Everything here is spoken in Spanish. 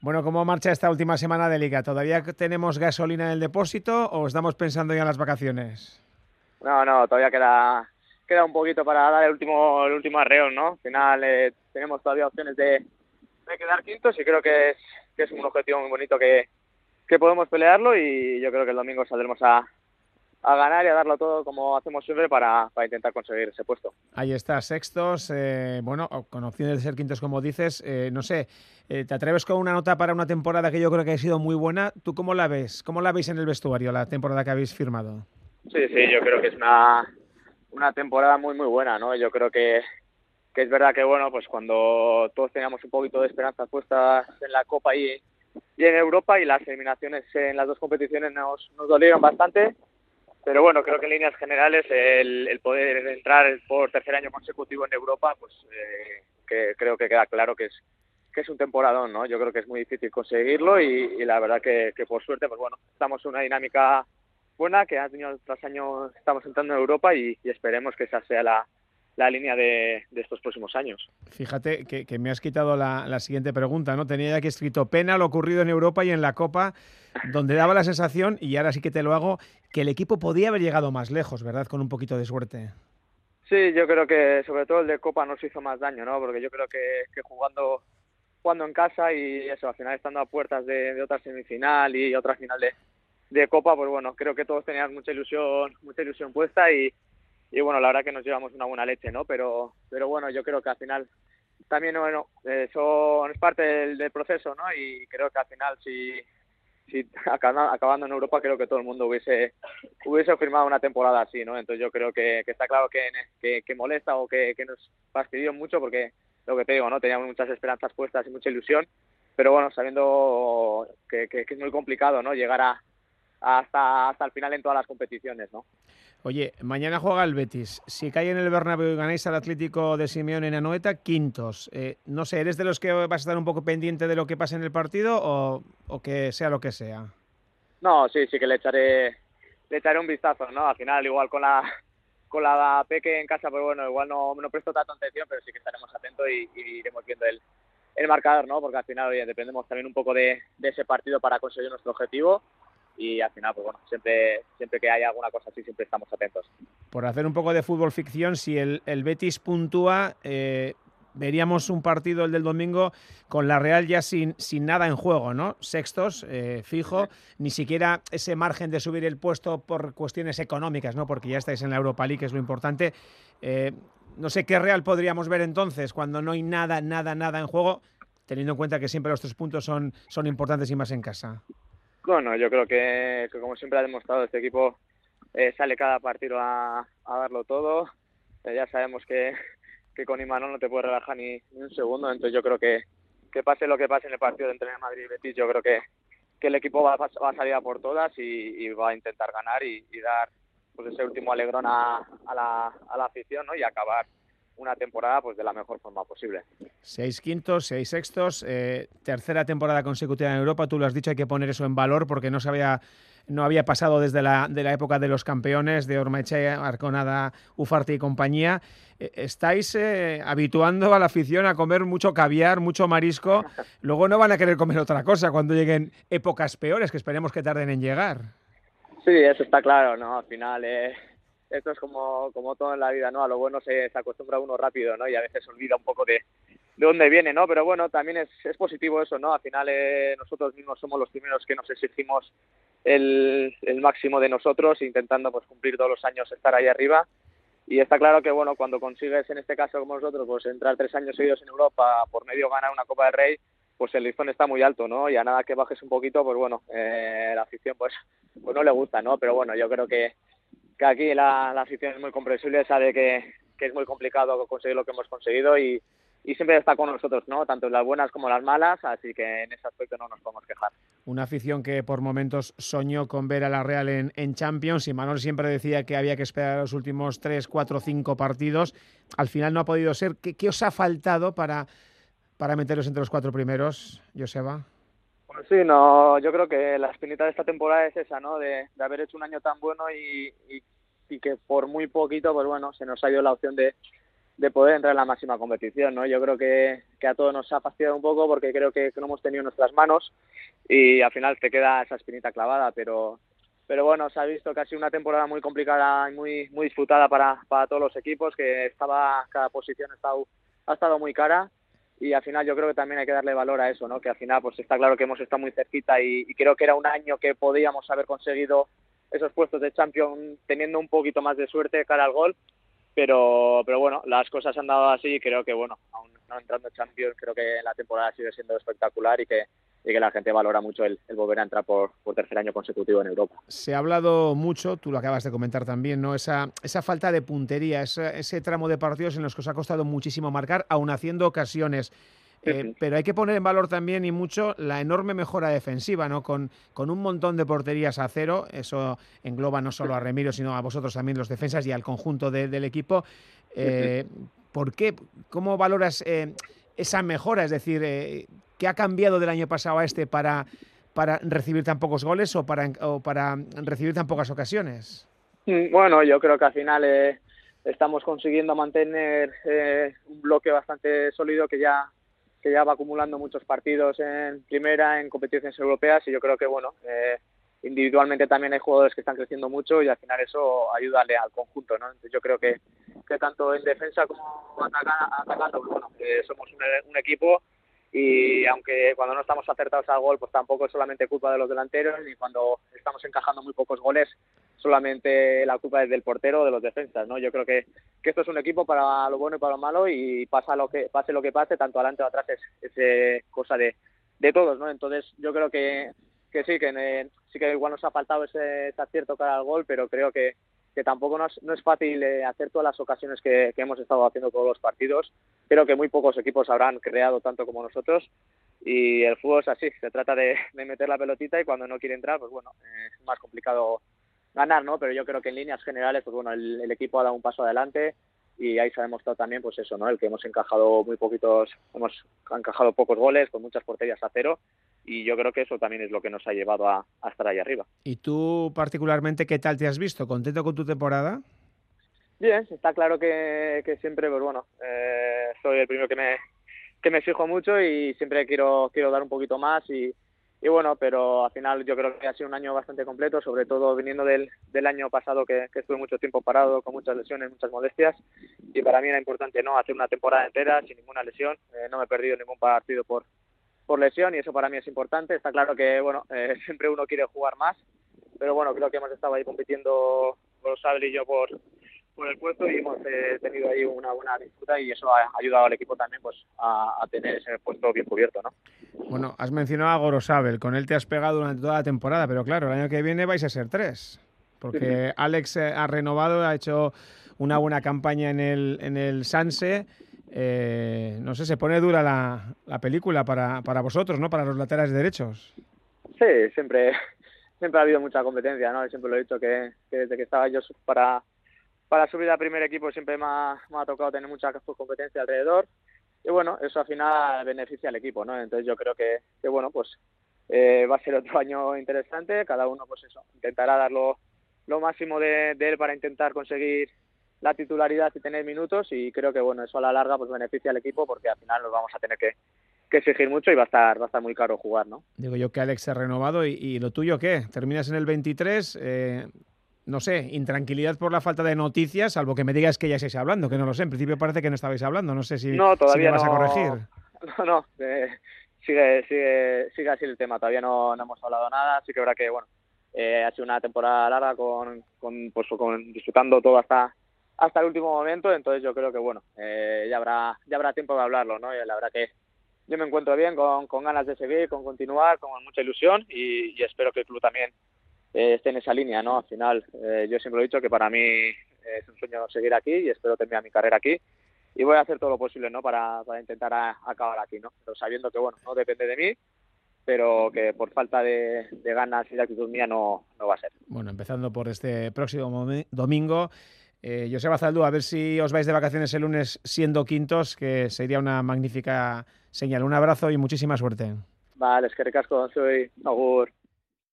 Bueno, ¿cómo marcha esta última semana de liga? ¿Todavía tenemos gasolina en el depósito o estamos pensando ya en las vacaciones? No, no, todavía queda queda un poquito para dar el último el último arreo, ¿no? Al final eh, tenemos todavía opciones de, de, quedar quintos y creo que es, que es un objetivo muy bonito que, que podemos pelearlo y yo creo que el domingo saldremos a, a ganar y a darlo todo como hacemos siempre para, para intentar conseguir ese puesto. Ahí está, sextos, eh, bueno, con opciones de ser quintos como dices, eh, no sé, eh, ¿te atreves con una nota para una temporada que yo creo que ha sido muy buena? ¿Tú cómo la ves? ¿Cómo la veis en el vestuario, la temporada que habéis firmado? Sí, sí, yo creo que es una, una temporada muy, muy buena, ¿no? Yo creo que, que es verdad que, bueno, pues cuando todos teníamos un poquito de esperanza puestas en la Copa y, y en Europa y las eliminaciones en las dos competiciones nos, nos dolieron bastante, pero bueno, creo que en líneas generales el, el poder entrar por tercer año consecutivo en Europa, pues eh, que creo que queda claro que es que es un temporadón, ¿no? Yo creo que es muy difícil conseguirlo y, la verdad que, que, por suerte, pues bueno, estamos en una dinámica buena que año tras año estamos entrando en Europa y esperemos que esa sea la, la línea de, de, estos próximos años. Fíjate que, que me has quitado la, la, siguiente pregunta, ¿no? Tenía ya aquí escrito pena lo ocurrido en Europa y en la Copa, donde daba la sensación, y ahora sí que te lo hago, que el equipo podía haber llegado más lejos, ¿verdad? Con un poquito de suerte. Sí, yo creo que sobre todo el de Copa nos hizo más daño, ¿no? Porque yo creo que, que jugando jugando en casa y eso, al final estando a puertas de, de otra semifinal y otra final de, de Copa, pues bueno, creo que todos teníamos mucha ilusión, mucha ilusión puesta y, y bueno, la verdad que nos llevamos una buena leche, ¿no? Pero, pero bueno, yo creo que al final también, bueno, eso es parte del, proceso, ¿no? Y creo que al final si, si acabando en Europa creo que todo el mundo hubiese hubiese firmado una temporada así, ¿no? Entonces yo creo que, está claro que, que, que molesta o que, que nos fastidió mucho porque lo que te digo, ¿no? Teníamos muchas esperanzas puestas y mucha ilusión, pero bueno, sabiendo que, que, que es muy complicado, ¿no? Llegar a, hasta, hasta el final en todas las competiciones, ¿no? Oye, mañana juega el Betis. Si cae en el Bernabéu y ganáis al Atlético de Simeone en Anoeta, quintos. Eh, no sé, ¿eres de los que vas a estar un poco pendiente de lo que pase en el partido o, o, que sea lo que sea? No, sí, sí que le echaré, le echaré un vistazo, ¿no? Al final, igual con la con la Peque en casa, pues bueno, igual no, no presto tanta atención, pero sí que estaremos atentos y, y iremos viendo el, el marcador, ¿no? Porque al final, oye, dependemos también un poco de, de ese partido para conseguir nuestro objetivo y al final, pues bueno, siempre, siempre que haya alguna cosa así, siempre estamos atentos. Por hacer un poco de fútbol ficción, si el, el Betis puntúa, eh, veríamos un partido el del domingo con la Real ya sin, sin nada en juego, ¿no? Sextos, eh, fijo, ni siquiera ese margen de subir el puesto por cuestiones económicas, ¿no? Porque ya estáis en la Europa League, que es lo importante. Eh, no sé qué Real podríamos ver entonces cuando no hay nada, nada, nada en juego, teniendo en cuenta que siempre los tres puntos son, son importantes y más en casa. Bueno, yo creo que, que como siempre ha demostrado este equipo eh, sale cada partido a, a darlo todo. Eh, ya sabemos que, que con Imanol no te puedes relajar ni, un segundo, entonces yo creo que, que pase lo que pase en el partido entre Madrid y Betis, yo creo que, que el equipo va, va a salir a por todas y, y va a intentar ganar y, y dar pues ese último alegrón a, a, la, a la afición ¿no? y acabar una temporada pues de la mejor forma posible. Seis quintos, seis sextos, eh, tercera temporada consecutiva en Europa, tú lo has dicho, hay que poner eso en valor porque no se había, no había pasado desde la, de la época de los campeones, de Ormeche, Arconada, Ufarte y compañía. Eh, estáis eh, habituando a la afición a comer mucho caviar, mucho marisco, luego no van a querer comer otra cosa cuando lleguen épocas peores, que esperemos que tarden en llegar. Sí, eso está claro, ¿no? Al final... Eh esto es como, como todo en la vida, ¿no? A lo bueno se, se acostumbra uno rápido, ¿no? Y a veces olvida un poco de, de dónde viene, ¿no? Pero bueno, también es, es positivo eso, ¿no? Al final eh, nosotros mismos somos los primeros que nos exigimos el, el máximo de nosotros, intentando pues cumplir todos los años estar ahí arriba. Y está claro que, bueno, cuando consigues, en este caso como nosotros, pues entrar tres años seguidos en Europa, por medio ganar una Copa del Rey, pues el listón está muy alto, ¿no? Y a nada que bajes un poquito, pues bueno, eh, la afición pues, pues no le gusta, ¿no? Pero bueno, yo creo que que aquí la, la afición es muy comprensible, sabe que, que, es muy complicado conseguir lo que hemos conseguido y, y siempre está con nosotros, ¿no? Tanto las buenas como las malas, así que en ese aspecto no nos podemos quejar. Una afición que por momentos soñó con ver a la Real en, en Champions y Manuel siempre decía que había que esperar los últimos 3, 4, 5 partidos. Al final no ha podido ser. ¿Qué, qué os ha faltado para, para meteros entre los cuatro primeros, Joseba? Sí, no, yo creo que la espinita de esta temporada es esa, ¿no? De, haber hecho un año tan bueno y, que por muy poquito, pues bueno, se nos ha ido la opción de, de poder entrar en la máxima competición, ¿no? Yo creo que, que a todos nos ha fastidiado un poco porque creo que, no hemos tenido nuestras manos y al final te queda esa espinita clavada, pero pero bueno, se ha visto que sido una temporada muy complicada y muy muy disputada para, para todos los equipos, que estaba cada posición ha estado, ha estado muy cara y al final yo creo que también hay que darle valor a eso, ¿no? Que al final pues está claro que hemos estado muy cerquita y, creo que era un año que podíamos haber conseguido esos puestos de champion teniendo un poquito más de suerte cara al gol pero pero bueno las cosas han dado así y creo que bueno aún no entrando en Champions creo que la temporada sigue siendo espectacular y que y que la gente valora mucho el, volver a entrar por, por, tercer año consecutivo en Europa. Se ha hablado mucho, tú lo acabas de comentar también, ¿no? Esa, esa falta de puntería, ese, ese tramo de partidos en los que os ha costado muchísimo marcar, aún haciendo ocasiones. Eh, pero hay que poner en valor también y mucho la enorme mejora defensiva, ¿no? Con, con un montón de porterías a cero, eso engloba no solo a Remiro, sino a vosotros también los defensas y al conjunto del equipo. Eh, ¿Por qué? ¿Cómo valoras eh, esa mejora? Es decir, ¿qué ha cambiado del año pasado a este para, para recibir tan pocos goles o para, o para recibir tan pocas ocasiones? Mm, bueno, yo creo que al final estamos consiguiendo mantener un bloque bastante sólido que ya que ya va acumulando muchos partidos en primera, en competiciones europeas y yo creo que, bueno, eh, individualmente también hay jugadores que están creciendo mucho y al final eso ayuda al conjunto, ¿no? Entonces yo creo que, tanto en defensa como atacando, pues bueno, eh, somos un, un, equipo y aunque cuando no estamos acertados al gol, pues tampoco es solamente culpa de los delanteros y cuando estamos encajando muy pocos goles, solamente la culpa es del portero o de los defensas, ¿no? Yo creo que, que, esto es un equipo para lo bueno y para lo malo y pasa lo que pase lo que pase, tanto adelante o atrás es, es eh, cosa de, de todos, ¿no? Entonces yo creo que, que sí, que sí que igual nos ha faltado ese, ese acierto cara al gol, pero creo que, que tampoco no es, fácil eh, hacer todas las ocasiones que, hemos estado haciendo todos los partidos. Creo que muy pocos equipos habrán creado tanto como nosotros y el fútbol es así, se trata de, de meter la pelotita y cuando no quiere entrar, pues bueno, es más complicado ganar, ¿no? Pero yo creo que en líneas generales, pues bueno, el, equipo ha dado un paso adelante y ahí se ha demostrado también, pues eso, ¿no? El que hemos encajado muy poquitos, hemos encajado pocos goles con muchas porterías a cero y yo creo que eso también es lo que nos ha llevado a, estar ahí arriba. ¿Y tú particularmente qué tal te has visto? ¿Contento con tu temporada? Bien, está claro que, que siempre, pues bueno, eh, soy el primero que me que me fijo mucho y siempre quiero quiero dar un poquito más y, y bueno, pero al final yo creo que ha sido un año bastante completo, sobre todo viniendo del, del año pasado que, que, estuve mucho tiempo parado con muchas lesiones, muchas molestias. Y para mí era importante no hacer una temporada entera sin ninguna lesión, eh, no me he perdido ningún partido por por lesión y eso para mí es importante. Está claro que bueno eh, siempre uno quiere jugar más, pero bueno creo que hemos estado ahí compitiendo Rosabel y yo por por el puesto y hemos eh, tenido ahí una buena disputa y eso ha ayudado al equipo también pues a, a, tener ese puesto bien cubierto, ¿no? Bueno, has mencionado a Gorosabel, con él te has pegado durante toda la temporada, pero claro, el año que viene vais a ser tres, porque Alex eh, ha renovado, ha hecho una buena campaña en el, en el Sanse. Eh, no sé, se pone dura la, la película para, para vosotros, ¿no? Para los laterales derechos. Sí, siempre, siempre ha habido mucha competencia, ¿no? Siempre lo he dicho que, que desde que estaba yo para para subir al primer equipo siempre me ha, me ha tocado tener mucha competencia alrededor y bueno, eso al final beneficia al equipo, ¿no? Entonces yo creo que, que bueno, pues eh, va a ser otro año interesante, cada uno pues eso, intentará dar lo, lo máximo de, de, él para intentar conseguir la titularidad y tener minutos y creo que bueno, eso a la larga pues beneficia al equipo porque al final nos vamos a tener que, que exigir mucho y va a estar va a estar muy caro jugar, ¿no? Digo yo que Alex se ha renovado y, y lo tuyo qué? ¿Terminas en el 23? Eh, no sé, intranquilidad por la falta de noticias, salvo que me digas que ya estáis hablando, que no lo sé. En principio parece que no estabais hablando. No sé si, no, todavía si me vas no, a corregir. No, no. Eh, sigue, sigue, sigue así el tema. Todavía no, no hemos hablado nada. Sí que verdad que, bueno, eh, ha sido una temporada larga con, con, pues, con disfrutando todo hasta hasta el último momento. Entonces yo creo que, bueno, eh, ya habrá ya habrá tiempo de hablarlo, ¿no? Y la verdad que yo me encuentro bien, con, con ganas de seguir, con continuar, con mucha ilusión y, y espero que el club también eh, esté en esa línea, ¿no? Al final, eh, yo siempre he dicho que para mí es un sueño seguir aquí y espero terminar mi carrera aquí y voy a hacer todo lo posible, ¿no? Para, para intentar a, acabar aquí, ¿no? Pero sabiendo que, bueno, no depende de mí, pero que por falta de, de ganas y de actitud mía no, no va a ser. Bueno, empezando por este próximo domingo. Eh, Joseba Zaldú, a ver si os vais de vacaciones el lunes siendo quintos, que sería una magnífica señal. Un abrazo y muchísima suerte. Vale, es que recasco, soy Agur.